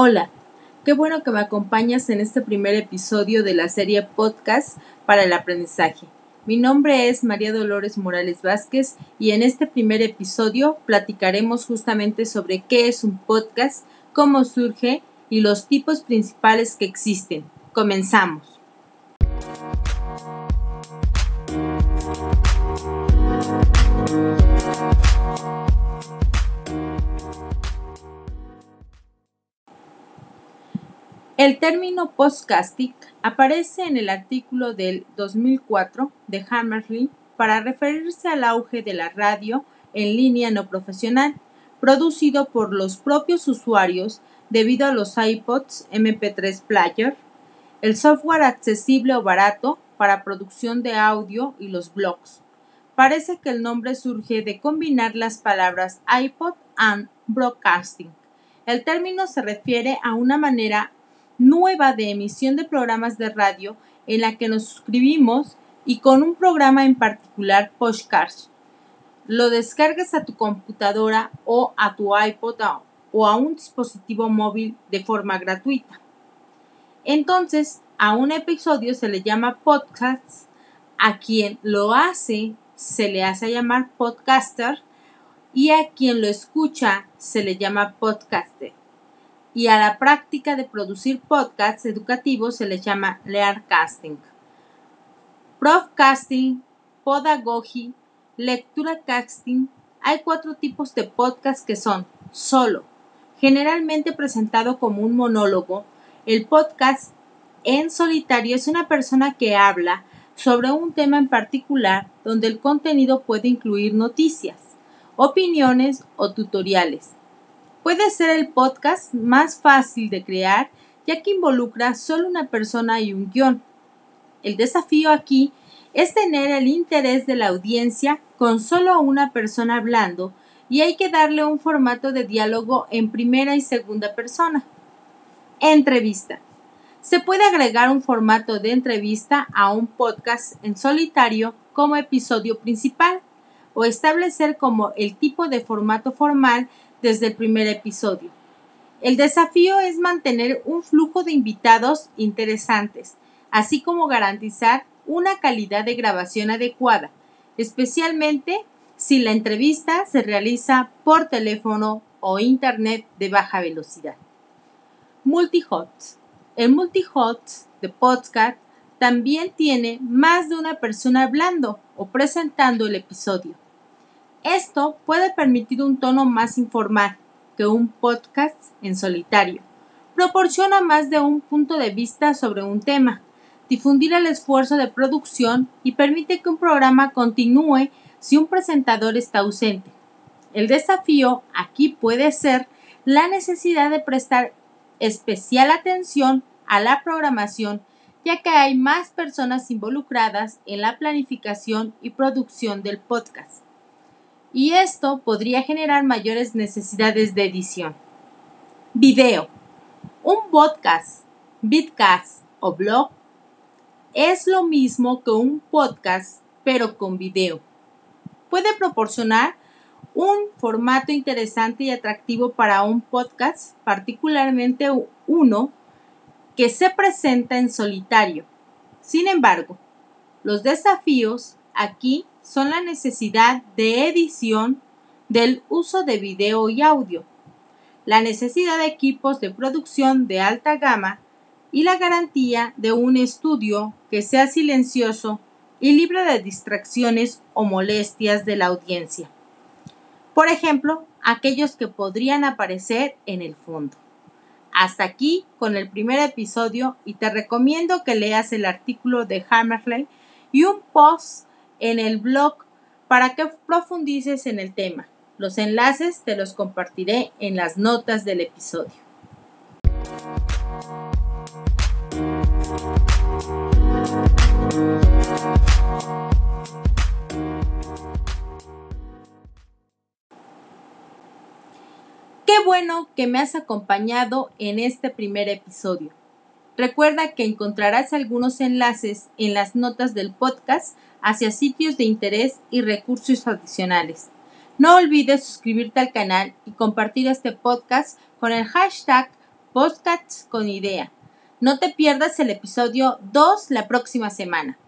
Hola, qué bueno que me acompañas en este primer episodio de la serie Podcast para el Aprendizaje. Mi nombre es María Dolores Morales Vázquez y en este primer episodio platicaremos justamente sobre qué es un podcast, cómo surge y los tipos principales que existen. Comenzamos. El término podcasting aparece en el artículo del 2004 de Hammersley para referirse al auge de la radio en línea no profesional, producido por los propios usuarios debido a los iPods MP3 Player, el software accesible o barato para producción de audio y los blogs. Parece que el nombre surge de combinar las palabras iPod and broadcasting. El término se refiere a una manera nueva de emisión de programas de radio en la que nos suscribimos y con un programa en particular Postcard. Lo descargas a tu computadora o a tu iPod o a un dispositivo móvil de forma gratuita. Entonces, a un episodio se le llama podcast, a quien lo hace se le hace llamar podcaster y a quien lo escucha se le llama podcaster y a la práctica de producir podcasts educativos se les llama Learcasting. Profcasting, Podagogy, Lectura Casting. Hay cuatro tipos de podcast que son solo, generalmente presentado como un monólogo. El podcast en solitario es una persona que habla sobre un tema en particular donde el contenido puede incluir noticias, opiniones o tutoriales. Puede ser el podcast más fácil de crear ya que involucra solo una persona y un guion. El desafío aquí es tener el interés de la audiencia con solo una persona hablando y hay que darle un formato de diálogo en primera y segunda persona. Entrevista. Se puede agregar un formato de entrevista a un podcast en solitario como episodio principal o establecer como el tipo de formato formal desde el primer episodio. El desafío es mantener un flujo de invitados interesantes, así como garantizar una calidad de grabación adecuada, especialmente si la entrevista se realiza por teléfono o internet de baja velocidad. Multihots. El multihots de podcast también tiene más de una persona hablando o presentando el episodio. Esto puede permitir un tono más informal que un podcast en solitario. Proporciona más de un punto de vista sobre un tema, difundir el esfuerzo de producción y permite que un programa continúe si un presentador está ausente. El desafío aquí puede ser la necesidad de prestar especial atención a la programación ya que hay más personas involucradas en la planificación y producción del podcast y esto podría generar mayores necesidades de edición. Video. Un podcast, vidcast o blog es lo mismo que un podcast pero con video. Puede proporcionar un formato interesante y atractivo para un podcast, particularmente uno que se presenta en solitario. Sin embargo, los desafíos aquí son la necesidad de edición del uso de video y audio, la necesidad de equipos de producción de alta gama y la garantía de un estudio que sea silencioso y libre de distracciones o molestias de la audiencia. Por ejemplo, aquellos que podrían aparecer en el fondo. Hasta aquí con el primer episodio y te recomiendo que leas el artículo de Hammerley y un post en el blog para que profundices en el tema. Los enlaces te los compartiré en las notas del episodio. Qué bueno que me has acompañado en este primer episodio. Recuerda que encontrarás algunos enlaces en las notas del podcast hacia sitios de interés y recursos adicionales. No olvides suscribirte al canal y compartir este podcast con el hashtag Podcasts con idea. No te pierdas el episodio 2 la próxima semana.